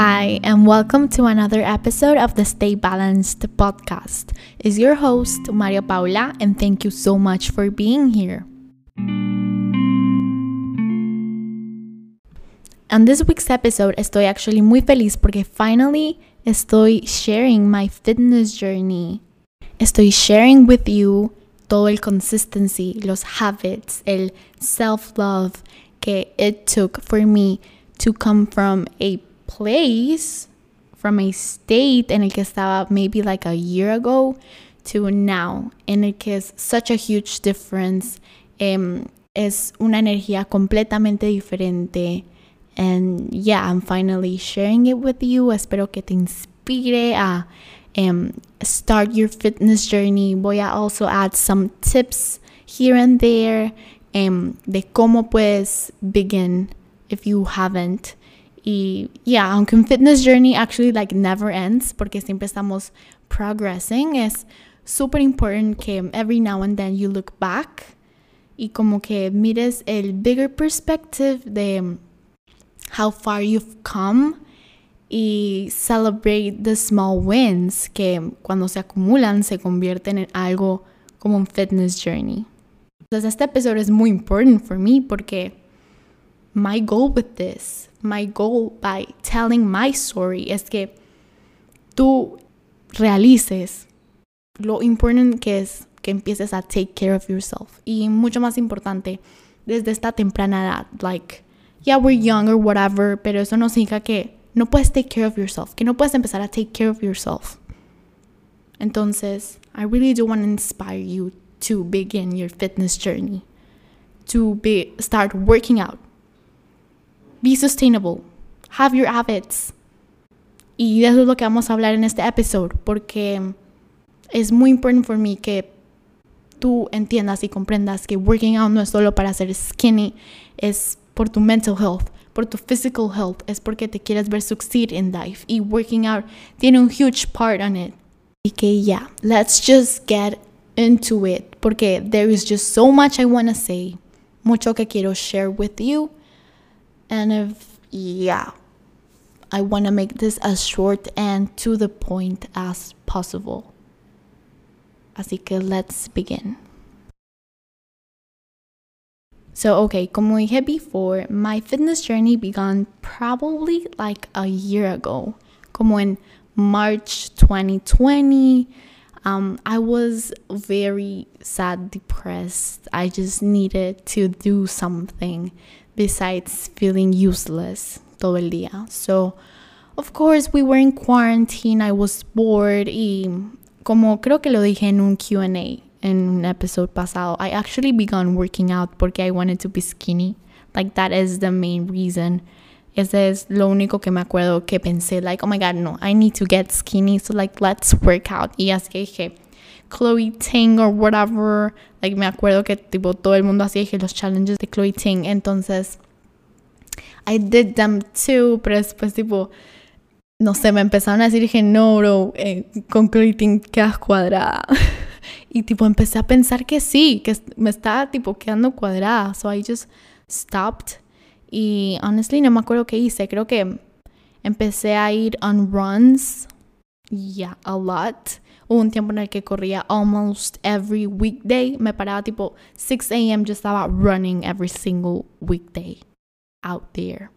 Hi, and welcome to another episode of the Stay Balanced podcast. Is your host Maria Paula, and thank you so much for being here. On this week's episode, estoy actually muy feliz porque finally estoy sharing my fitness journey. Estoy sharing with you todo el consistency, los habits, el self-love que it took for me to come from a place from a state en el que estaba maybe like a year ago to now, en el que es such a huge difference. Um, es una energía completamente diferente. And yeah, I'm finally sharing it with you. Espero que te inspire a um, start your fitness journey. Voy a also add some tips here and there um, de cómo puedes begin if you haven't. Y yeah, aunque un fitness journey actually like never ends porque siempre estamos progressing, es super important que every now and then you look back y como que mires el bigger perspective de how far you've come y celebrate the small wins que cuando se acumulan se convierten en algo como un fitness journey. Entonces este episodio es muy important for me porque my goal with this, my goal by telling my story es que tú realices lo importante que es que empieces a take care of yourself. Y mucho más importante, desde esta temprana edad, like, yeah, we're young or whatever, pero eso no significa que no puedes take care of yourself, que no puedes empezar a take care of yourself. Entonces, I really do want to inspire you to begin your fitness journey, to be start working out, be sustainable. Have your habits. Y eso es lo que vamos a hablar en este episodio, porque es muy importante para mí que tú entiendas y comprendas que working out no es solo para ser skinny, es por tu mental health, por tu physical health, es porque te quieres ver succeed in life. Y working out tiene un huge part on it. Y que ya, yeah, let's just get into it, porque there is just so much I want to say, mucho que quiero share with you. And if, yeah, I want to make this as short and to the point as possible. Así que let's begin. So, okay, como dije before, my fitness journey began probably like a year ago. Como in March 2020. Um, I was very sad, depressed. I just needed to do something besides feeling useless todo el día. So, of course, we were in quarantine. I was bored. Y como creo que lo dije en un QA en un episodio pasado, I actually began working out porque I wanted to be skinny. Like, that is the main reason. Ese es lo único que me acuerdo que pensé, like, oh my god, no, I need to get skinny, so like, let's work out. Y así que dije, Chloe Ting or whatever. Like, me acuerdo que tipo todo el mundo hacía los challenges de Chloe Ting. Entonces, I did them too, pero después tipo, no sé, me empezaron a decir, dije, no, bro, eh, con Chloe Ting quedas cuadrada. y tipo, empecé a pensar que sí, que me estaba tipo quedando cuadrada. So I just stopped. Y honestly, no me acuerdo qué hice. Creo que empecé a ir on runs. Yeah, a lot. Un tiempo en el que corría almost every weekday. Me paraba tipo 6 a.m. just estaba running every single weekday out there.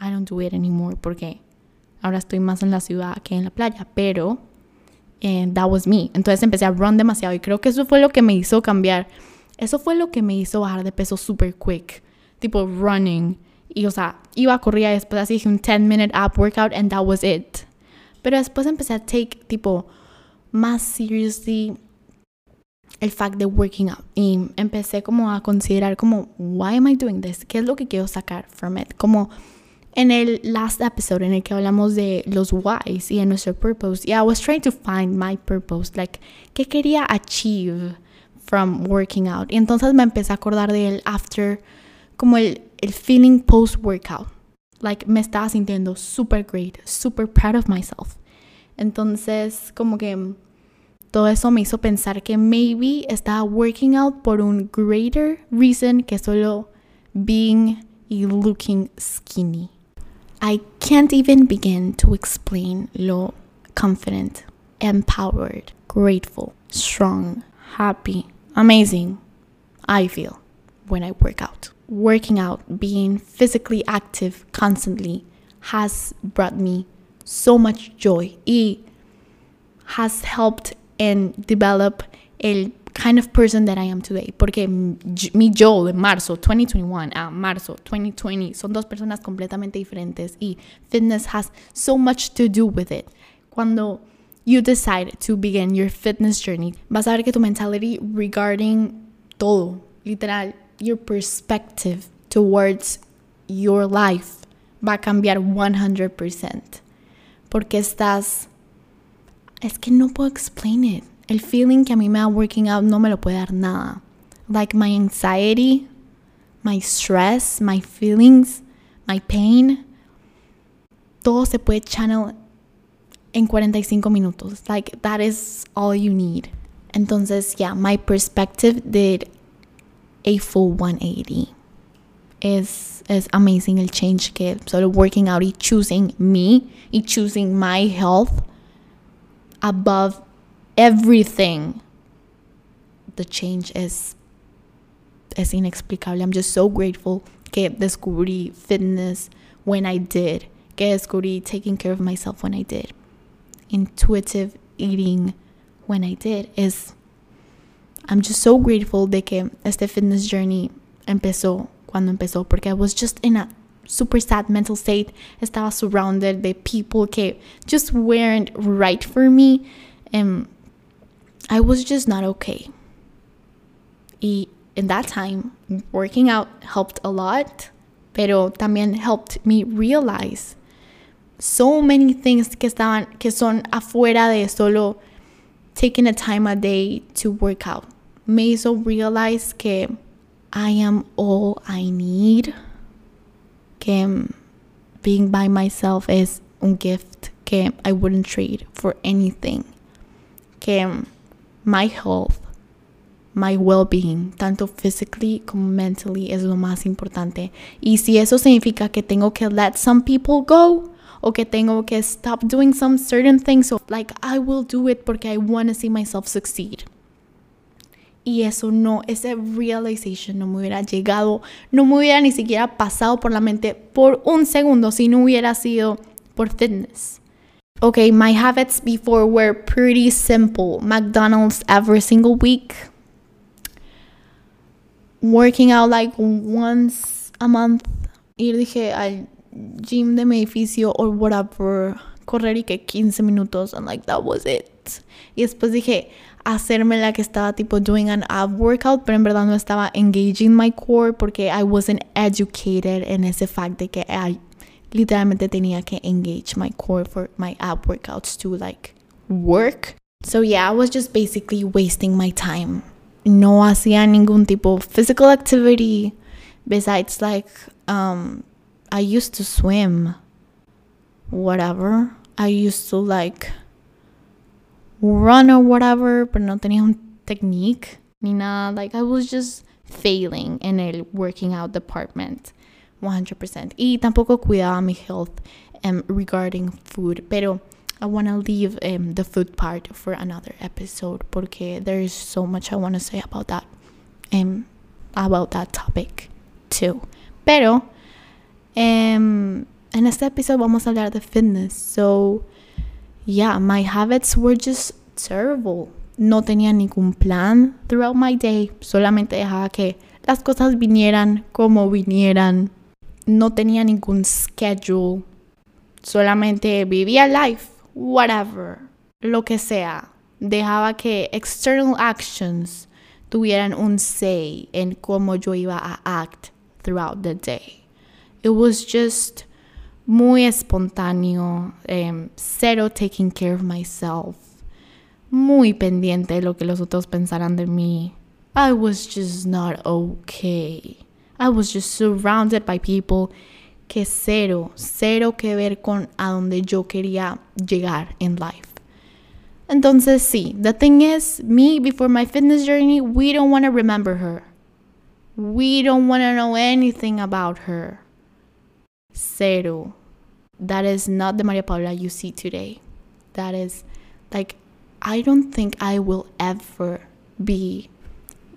I don't do it anymore porque ahora estoy más en la ciudad que en la playa, pero and that was me. Entonces empecé a run demasiado y creo que eso fue lo que me hizo cambiar. Eso fue lo que me hizo bajar de peso super quick. Tipo running. Y o sea, iba a correr y después así dije un 10 minute app workout and that was it. Pero después empecé a take tipo más seriously el fact de working out y empecé como a considerar como why am I doing this? ¿Qué es lo que quiero sacar from it? Como en el last episode en el que hablamos de los whys y de nuestro purpose, yeah, I was trying to find my purpose, like qué quería achieve from working out. Y entonces me empecé a acordar del after como el, el feeling post workout. Like me estaba sintiendo super great, super proud of myself. Entonces, como que todo eso me hizo pensar que maybe estaba working out por un greater reason que solo being y looking skinny. I can't even begin to explain lo confident, empowered, grateful, strong, happy, amazing I feel when I work out. Working out, being physically active constantly has brought me so much joy. Y has helped and develop el kind of person that I am today. Porque mi yo de marzo 2021 a marzo 2020 son dos personas completamente diferentes y fitness has so much to do with it. Cuando you decide to begin your fitness journey, vas a ver que tu mentality regarding todo, literal, your perspective towards your life va a cambiar 100%. Porque estás es que no puedo explain it. El feeling que a mí me da working out no me lo puede dar nada. Like my anxiety, my stress, my feelings, my pain, todo se puede channel en 45 minutos. Like that is all you need. Entonces, yeah, my perspective did a full 180. Es, is amazing el change que solo working out y choosing me y choosing my health above everything. The change is es inexplicable. I'm just so grateful que descubrí fitness when I did. Que descubrí taking care of myself when I did. Intuitive eating when I did is I'm just so grateful de que este fitness journey empezó cuando empezó porque I was just in a super sad mental state. Estaba surrounded de people que just weren't right for me. And I was just not okay. Y in that time, working out helped a lot, pero también helped me realize so many things que estaban que son afuera de solo taking a time a day to work out. Me hizo realize que I am all I need. Que being by myself is a gift que I wouldn't trade for anything. Que my health, my well-being, tanto physically como mentally, es lo más importante. Y si eso significa que tengo que let some people go, o que tengo que stop doing some certain things, so like I will do it porque I want to see myself succeed. Y eso no, ese realization no me hubiera llegado, no me hubiera ni siquiera pasado por la mente por un segundo si no hubiera sido por fitness. Okay, my habits before were pretty simple. McDonald's every single week. Working out like once a month. Ir dije al gym de mi edificio or whatever. Correr y que 15 minutos and like that was it. Y después dije, hacerme la que estaba tipo doing an ab workout, pero en verdad no estaba engaging my core porque I wasn't educated en ese fact de que I literalmente tenía que engage my core for my ab workouts to like work. So yeah, I was just basically wasting my time. No hacía ningún tipo physical activity besides like um I used to swim whatever. I used to like run or whatever, but no tenía un technique ni nada. Like I was just failing in el working out department 100%. Y tampoco cuidaba mi health um, regarding food, pero I want to leave um, the food part for another episode porque there is so much I want to say about that um, about that topic too. Pero um, en este episodio vamos a hablar de fitness. So yeah, my habits were just terrible. No tenía ningún plan throughout my day. Solamente dejaba que las cosas vinieran como vinieran. No tenía ningún schedule. Solamente vivía life, whatever, lo que sea. Dejaba que external actions tuvieran un say en cómo yo iba a act throughout the day. It was just muy espontáneo, um, cero taking care of myself, muy pendiente de lo que los otros pensaran de mí. I was just not okay. I was just surrounded by people que cero, cero que ver con a donde yo quería llegar in life. Entonces, sí, the thing is, me before my fitness journey, we don't want to remember her. We don't want to know anything about her. Cero. That is not the Maria Paula you see today. That is like I don't think I will ever be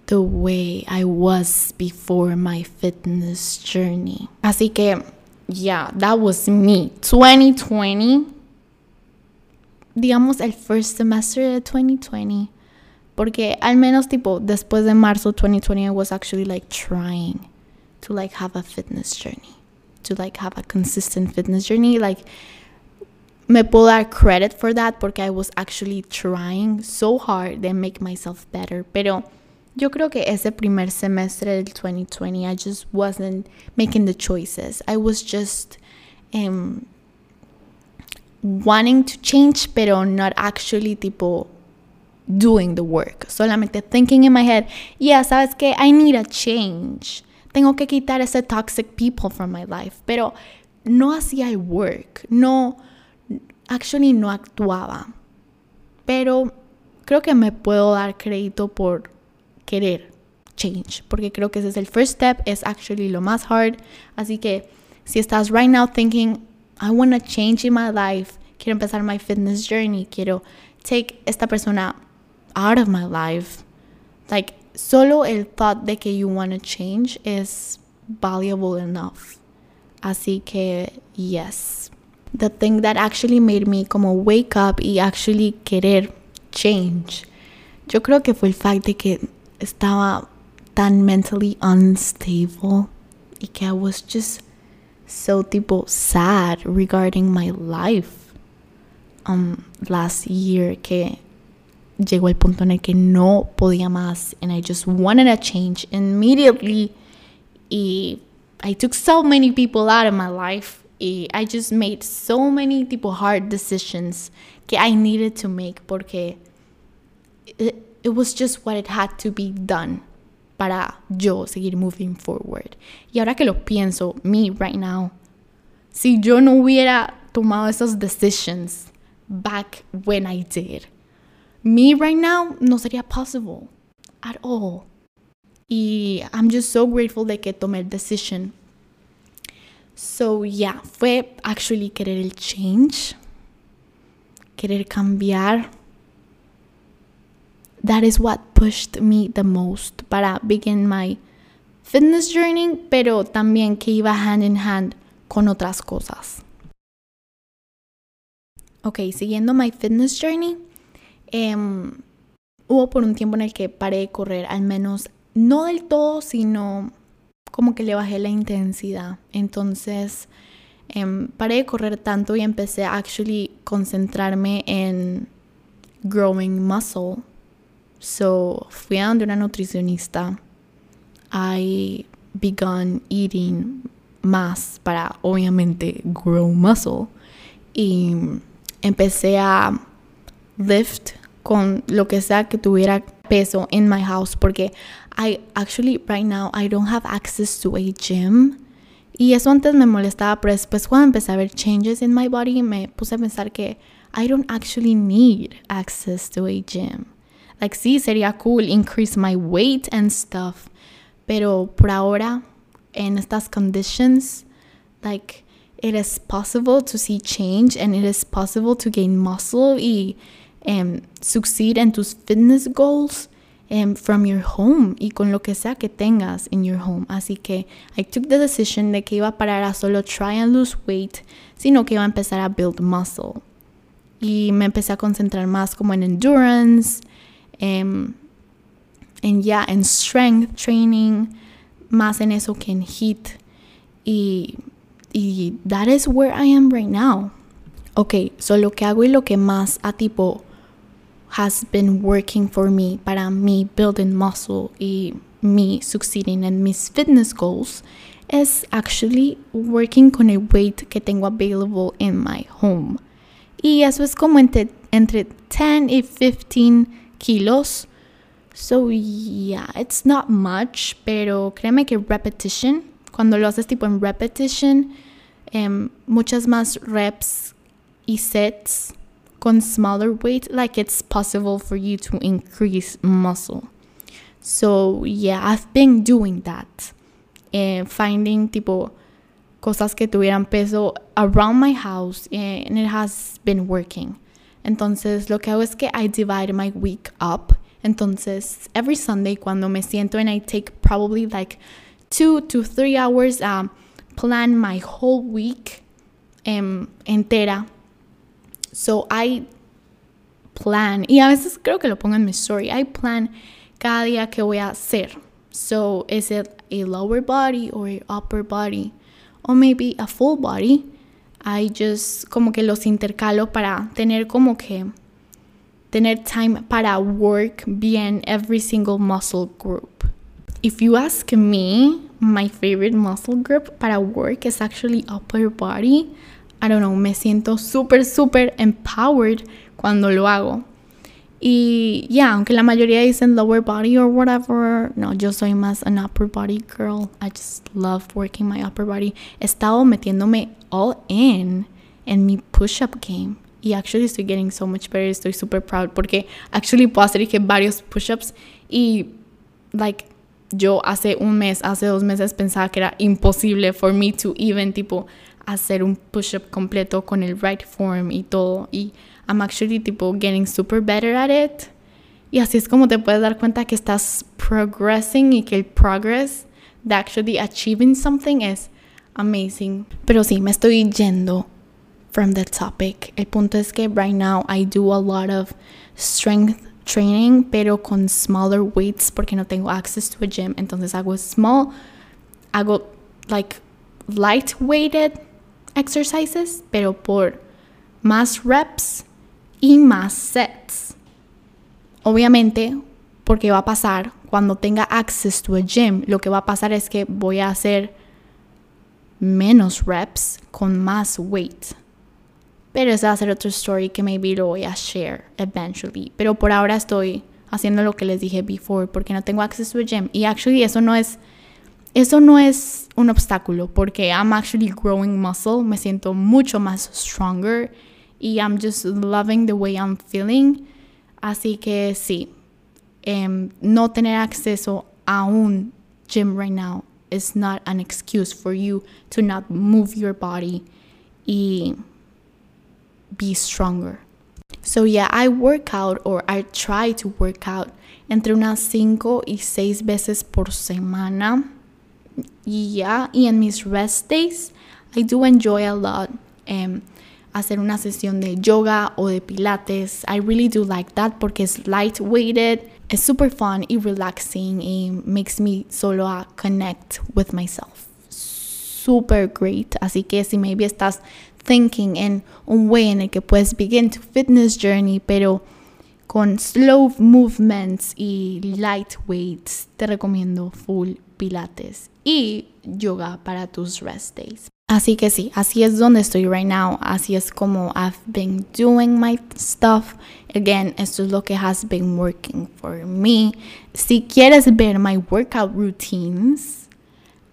the way I was before my fitness journey. Así que, yeah, that was me. 2020, digamos el first semester de 2020. Porque al menos tipo después de marzo 2020 I was actually like trying to like have a fitness journey. To like have a consistent fitness journey. Like me puedo dar credit for that porque I was actually trying so hard to make myself better. Pero yo creo que ese primer semestre del 2020, I just wasn't making the choices. I was just um, wanting to change, pero not actually tipo doing the work. Solamente thinking in my head, yeah, sabes que I need a change. Tengo que quitar ese toxic people from my life. Pero no hacía el work. No actually no actuaba. Pero creo que me puedo dar crédito por querer change, porque creo que ese es el first step, es actually lo más hard. Así que si estás right now thinking, I want to change in my life, quiero empezar my fitness journey, quiero take esta persona out of my life, like solo el thought de que you want to change is valuable enough. Así que yes the thing that actually made me como wake up y actually querer change. Yo creo que fue el fact de que estaba tan mentally unstable y que I was just so tipo sad regarding my life um last year que llegó el punto en el que no podía más and I just wanted a change immediately y I took so many people out of my life I just made so many tipo hard decisions que I needed to make porque it, it was just what it had to be done para yo seguir moving forward. Y ahora que lo pienso, me right now, si yo no hubiera tomado esas decisions back when I did, me right now no sería possible at all. Y I'm just so grateful de que tomé el decision So, yeah, fue actually querer el change, querer cambiar. That is what pushed me the most para begin my fitness journey, pero también que iba hand in hand con otras cosas. Ok, siguiendo my fitness journey, um, hubo por un tiempo en el que paré de correr, al menos no del todo, sino como que le bajé la intensidad. Entonces um, paré de correr tanto y empecé a actually concentrarme en growing muscle. So fui a donde una nutricionista. I began eating más para obviamente grow muscle. Y empecé a lift con lo que sea que tuviera peso in my house porque I actually right now I don't have access to a gym. Y eso antes me molestaba, pero después cuando empecé a ver changes in my body me puse a pensar que I don't actually need access to a gym. Like sí, sería cool increase my weight and stuff, pero por ahora en estas conditions like it is possible to see change and it is possible to gain muscle y um, succeed in tus fitness goals um, from your home y con lo que sea que tengas in your home. Así que I took the decision de que iba a parar a solo try and lose weight, sino que iba a empezar a build muscle. Y me empecé a concentrar más como en endurance, um, en ya, en strength training, más en eso que en heat. Y, y that is where I am right now. Ok, so lo que hago y lo que más a tipo has been working for me para me building muscle y me succeeding in mis fitness goals is actually working con el weight que tengo available in my home. Y eso es como entre, entre 10 y 15 kilos. So yeah, it's not much, pero créeme que repetition, cuando lo haces tipo en repetition, um, muchas más reps y sets con smaller weight, like it's possible for you to increase muscle. So yeah, I've been doing that. and finding tipo cosas que tuvieran peso around my house and it has been working. Entonces lo que hago es que I divide my week up. Entonces every Sunday cuando me siento and I take probably like two to three hours um, plan my whole week um, entera. So I plan, y a veces creo que lo pongo en mi story, I plan cada día que voy a hacer. So is it a lower body or a upper body? Or maybe a full body? I just como que los intercalo para tener como que tener time para work bien every single muscle group. If you ask me, my favorite muscle group para work is actually upper body. I don't know, me siento súper, súper empowered cuando lo hago. Y ya, yeah, aunque la mayoría dicen lower body or whatever, no, yo soy más an upper body girl. I just love working my upper body. He estado metiéndome all in en mi push-up game. Y actually estoy getting so much better. Estoy super proud porque actually puedo hacer que varios push-ups y like yo hace un mes, hace dos meses pensaba que era imposible for me to even tipo hacer un push-up completo con el right form y todo. Y I'm actually tipo getting super better at it. Y así es como te puedes dar cuenta que estás progressing y que el progress de actually achieving something es amazing. Pero sí, me estoy yendo from the topic. El punto es que right now I do a lot of strength training, pero con smaller weights porque no tengo access to a gym. Entonces hago small, hago like light weighted exercises, pero por más reps y más sets. Obviamente, porque va a pasar cuando tenga access to a gym, lo que va a pasar es que voy a hacer menos reps con más weight. Pero esa va a ser otra story que maybe lo voy a share eventually. Pero por ahora estoy haciendo lo que les dije before porque no tengo access to a gym. Y actually eso no es eso no es un obstáculo porque I'm actually growing muscle, me siento mucho más stronger y I'm just loving the way I'm feeling. Así que sí, um, no tener acceso a un gym right now is not an excuse for you to not move your body y be stronger. So yeah, I work out or I try to work out entre unas 5 y 6 veces por semana. Y ya, y en mis rest days, I do enjoy a lot. Um, hacer una sesión de yoga o de pilates. I really do like that porque es lightweighted, es super fun y relaxing y makes me solo a connect with myself. Super great. Así que si maybe estás thinking en un way en el que puedes begin tu fitness journey, pero con slow movements y light weights, te recomiendo full y yoga para tus rest days. Así que sí, así es donde estoy right now. Así es como I've been doing my stuff. Again, esto es lo que has been working for me. Si quieres ver my workout routines,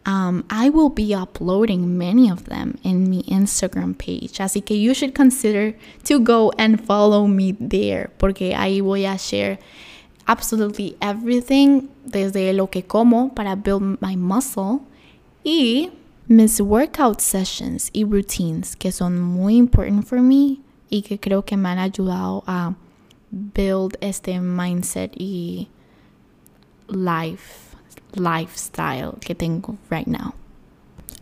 um, I will be uploading many of them in my Instagram page. Así que you should consider to go and follow me there. Porque ahí voy a share absolutely everything desde lo que como para build my muscle y mis workout sessions y routines que son muy important for me y que creo que me han ayudado a build este mindset y life lifestyle que tengo right now.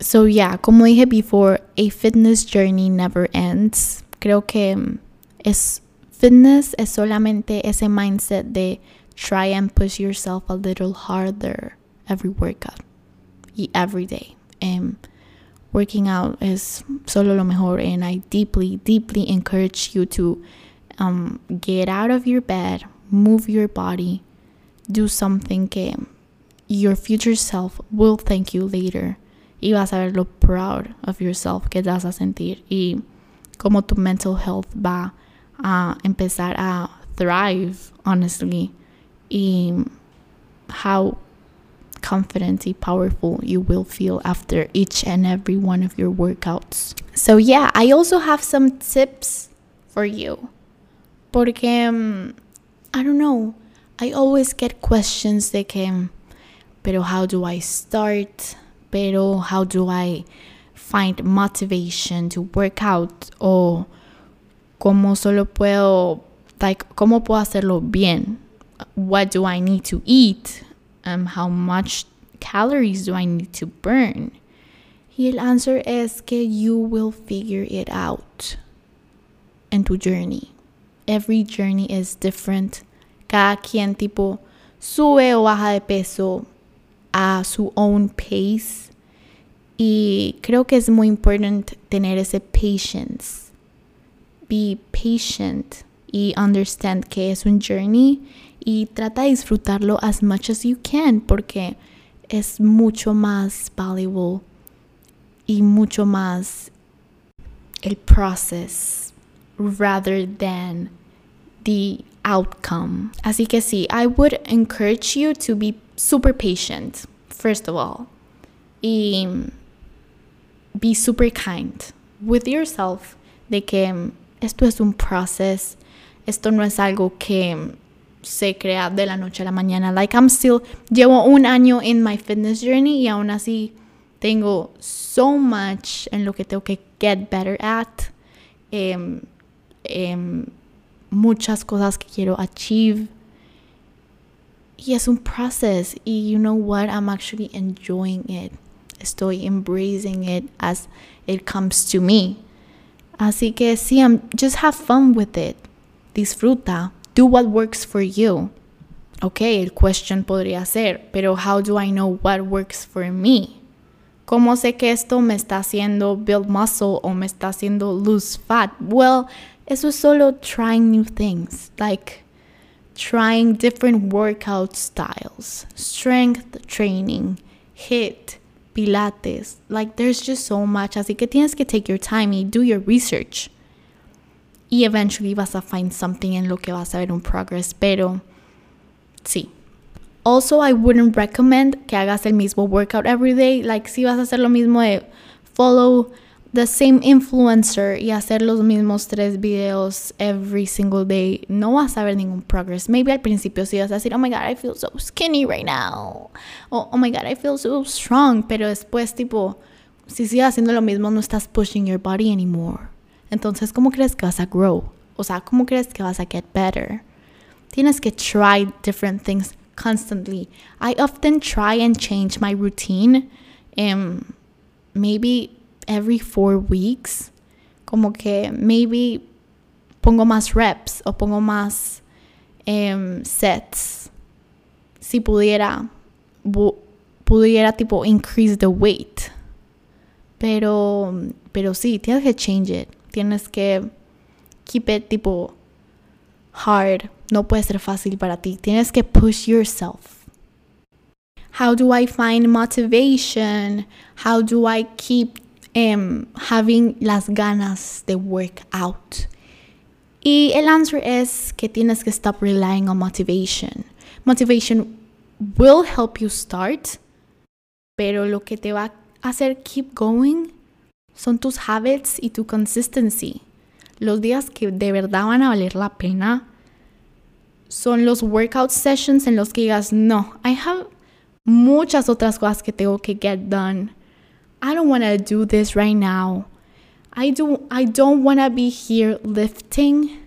So yeah, como dije before, a fitness journey never ends. Creo que es fitness es solamente ese mindset de try and push yourself a little harder every workout every day. And working out is solo lo mejor and I deeply, deeply encourage you to um, get out of your bed, move your body, do something que your future self will thank you later y vas a ver lo proud of yourself que vas a sentir y cómo tu mental health va a empezar a thrive honestly y how confident and powerful you will feel after each and every one of your workouts. So, yeah, I also have some tips for you. Porque, um, I don't know, I always get questions de que, pero how do I start? Pero how do I find motivation to work out o cómo solo puedo like cómo puedo hacerlo bien what do i need to eat? Um, how much calories do i need to burn? Y el answer es que you will figure it out. In tu journey. Every journey is different. Cada quien tipo sube o baja de peso a su own pace. Y creo que es muy importante tener ese patience. Be patient y understand que es un journey y trata de disfrutarlo as much as you can porque es mucho más valuable y mucho más el process rather than the outcome. Así que sí, I would encourage you to be super patient, first of all. Y be super kind with yourself de que esto es un process, esto no es algo que se crea de la noche a la mañana. Like I'm still, llevo un año en my fitness journey y aún así tengo so much en lo que tengo que get better at. Um, um, muchas cosas que quiero achieve. Y es un process. Y you know what? I'm actually enjoying it. Estoy embracing it as it comes to me. Así que sí, I'm, just have fun with it. Disfruta. Do what works for you. Ok, el question podría ser, pero how do I know what works for me? ¿Cómo sé que esto me está haciendo build muscle o me está haciendo lose fat? Well, eso es solo trying new things, like trying different workout styles, strength training, HIT, pilates. Like there's just so much. Así que tienes que take your time y do your research. Y eventually vas a find something en lo que vas a ver un progress, pero sí. Also, I wouldn't recommend que hagas el mismo workout every day. Like si vas a hacer lo mismo de follow the same influencer y hacer los mismos tres videos every single day, no vas a ver ningún progress. Maybe al principio sí vas a decir, oh my god, I feel so skinny right now. O, oh my god, I feel so strong. Pero después, tipo, si sigues haciendo lo mismo, no estás pushing your body anymore. Entonces, ¿cómo crees que vas a grow? O sea, ¿cómo crees que vas a get better? Tienes que try different things constantly. I often try and change my routine. Um, maybe every four weeks, como que maybe pongo más reps o pongo más um, sets. Si pudiera, pudiera tipo increase the weight. Pero, pero sí, tienes que change it. Tienes que keep it tipo hard. No puede ser fácil para ti. Tienes que push yourself. How do I find motivation? How do I keep um, having las ganas de work out? Y el answer es que tienes que stop relying on motivation. Motivation will help you start, pero lo que te va a hacer keep going son tus habits y tu consistency. Los días que de verdad van a valer la pena son los workout sessions en los que digas, no, I have muchas otras cosas que tengo que get done. I don't want to do this right now. I, do, I don't want to be here lifting.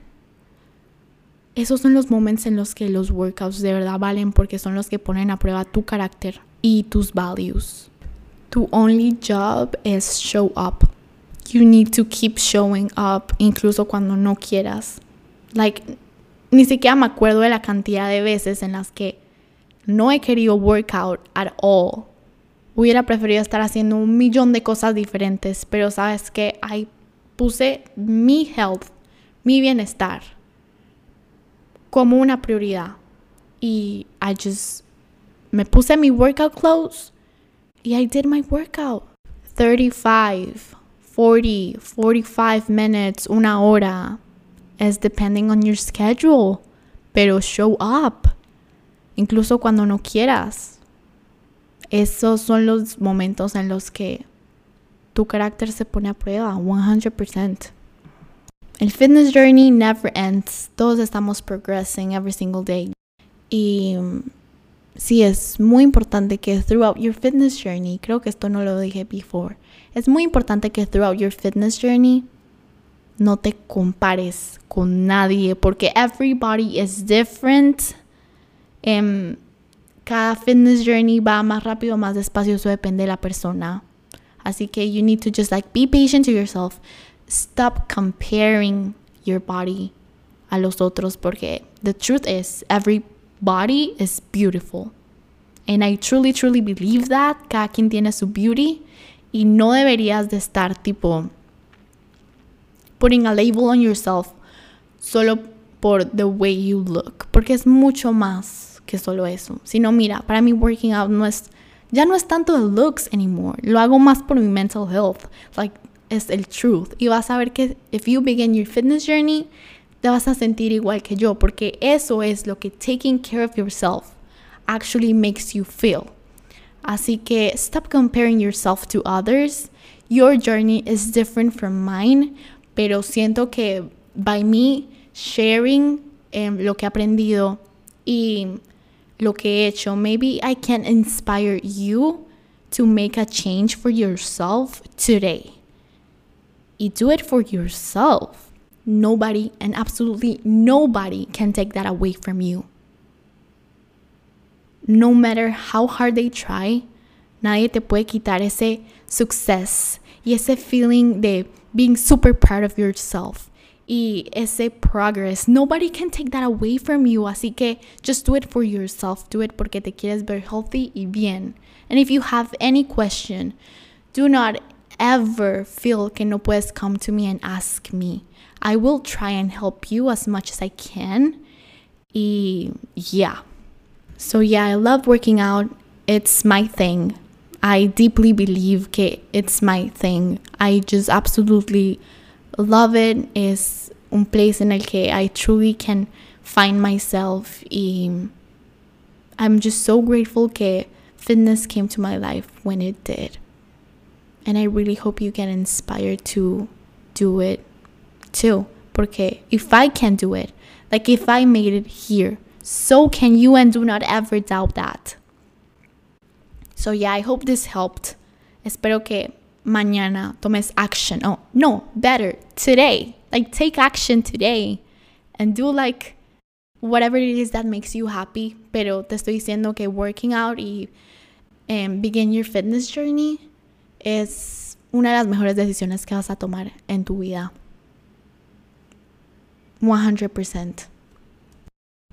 Esos son los momentos en los que los workouts de verdad valen porque son los que ponen a prueba tu carácter y tus values. Tu only job is show up. You need to keep showing up incluso cuando no quieras. Like, ni siquiera me acuerdo de la cantidad de veces en las que no he querido workout at all hubiera preferido estar haciendo un millón de cosas diferentes, pero sabes que ahí puse mi health, mi bienestar como una prioridad. Y I just me puse mi workout clothes y I did my workout. 35, 40, 45 minutes, una hora. Es depending on your schedule. Pero show up. Incluso cuando no quieras esos son los momentos en los que tu carácter se pone a prueba, 100%. El fitness journey never ends. Todos estamos progressing every single day. Y sí es muy importante que throughout your fitness journey, creo que esto no lo dije before, es muy importante que throughout your fitness journey no te compares con nadie porque everybody is different. Um, cada fitness journey va más rápido, más despacio, eso depende de la persona. Así que you need to just like be patient to yourself. Stop comparing your body a los otros porque the truth is every body is beautiful. And I truly, truly believe that. Cada quien tiene su beauty y no deberías de estar tipo putting a label on yourself solo por the way you look, porque es mucho más que solo eso. Si no, mira, para mí working out no es ya no es tanto the looks anymore. Lo hago más por mi mental health. Like es el truth. Y vas a ver que if you begin your fitness journey, te vas a sentir igual que yo, porque eso es lo que taking care of yourself actually makes you feel. Así que stop comparing yourself to others. Your journey is different from mine, pero siento que by me sharing um, lo que he aprendido y lo que he hecho, maybe I can inspire you to make a change for yourself today. Y do it for yourself. Nobody and absolutely nobody can take that away from you. No matter how hard they try, nadie te puede quitar ese success y ese feeling de being super proud of yourself y ese progress. Nobody can take that away from you. Así que just do it for yourself. Do it porque te quieres ver healthy y bien. And if you have any question, do not ever feel que no puedes come to me and ask me. I will try and help you as much as I can. Yeah. So yeah, I love working out. It's my thing. I deeply believe que it's my thing. I just absolutely love it. It's un place en el que I truly can find myself. I'm just so grateful que fitness came to my life when it did. And I really hope you get inspired to do it too. Porque if I can do it, like if I made it here, so can you, and do not ever doubt that. So yeah, I hope this helped. Espero que mañana tomes action. Oh, no, better today. Like take action today and do like whatever it is that makes you happy. Pero te estoy diciendo que working out y um, begin your fitness journey es una de las mejores decisiones que vas a tomar en tu vida. 100%.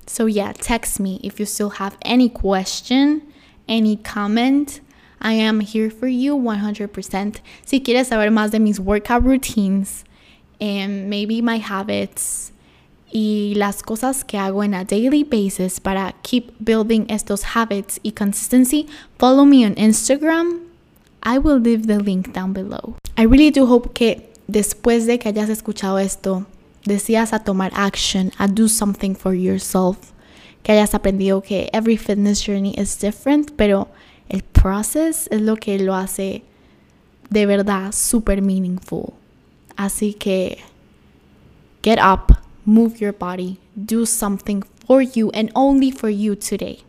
So yeah, text me if you still have any question any comment. I am here for you 100%. Si quieres saber más de mis workout routines, and maybe my habits y las cosas que hago en a daily basis para keep building estos habits y consistency, follow me on Instagram. I will leave the link down below. I really do hope que después de que hayas escuchado esto, decidas a tomar action, a do something for yourself que hayas aprendido que every fitness journey is different, pero el process es lo que lo hace de verdad super meaningful. Así que get up, move your body, do something for you and only for you today.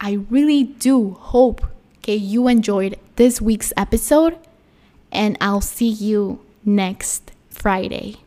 I really do hope que you enjoyed this week's episode and I'll see you next Friday.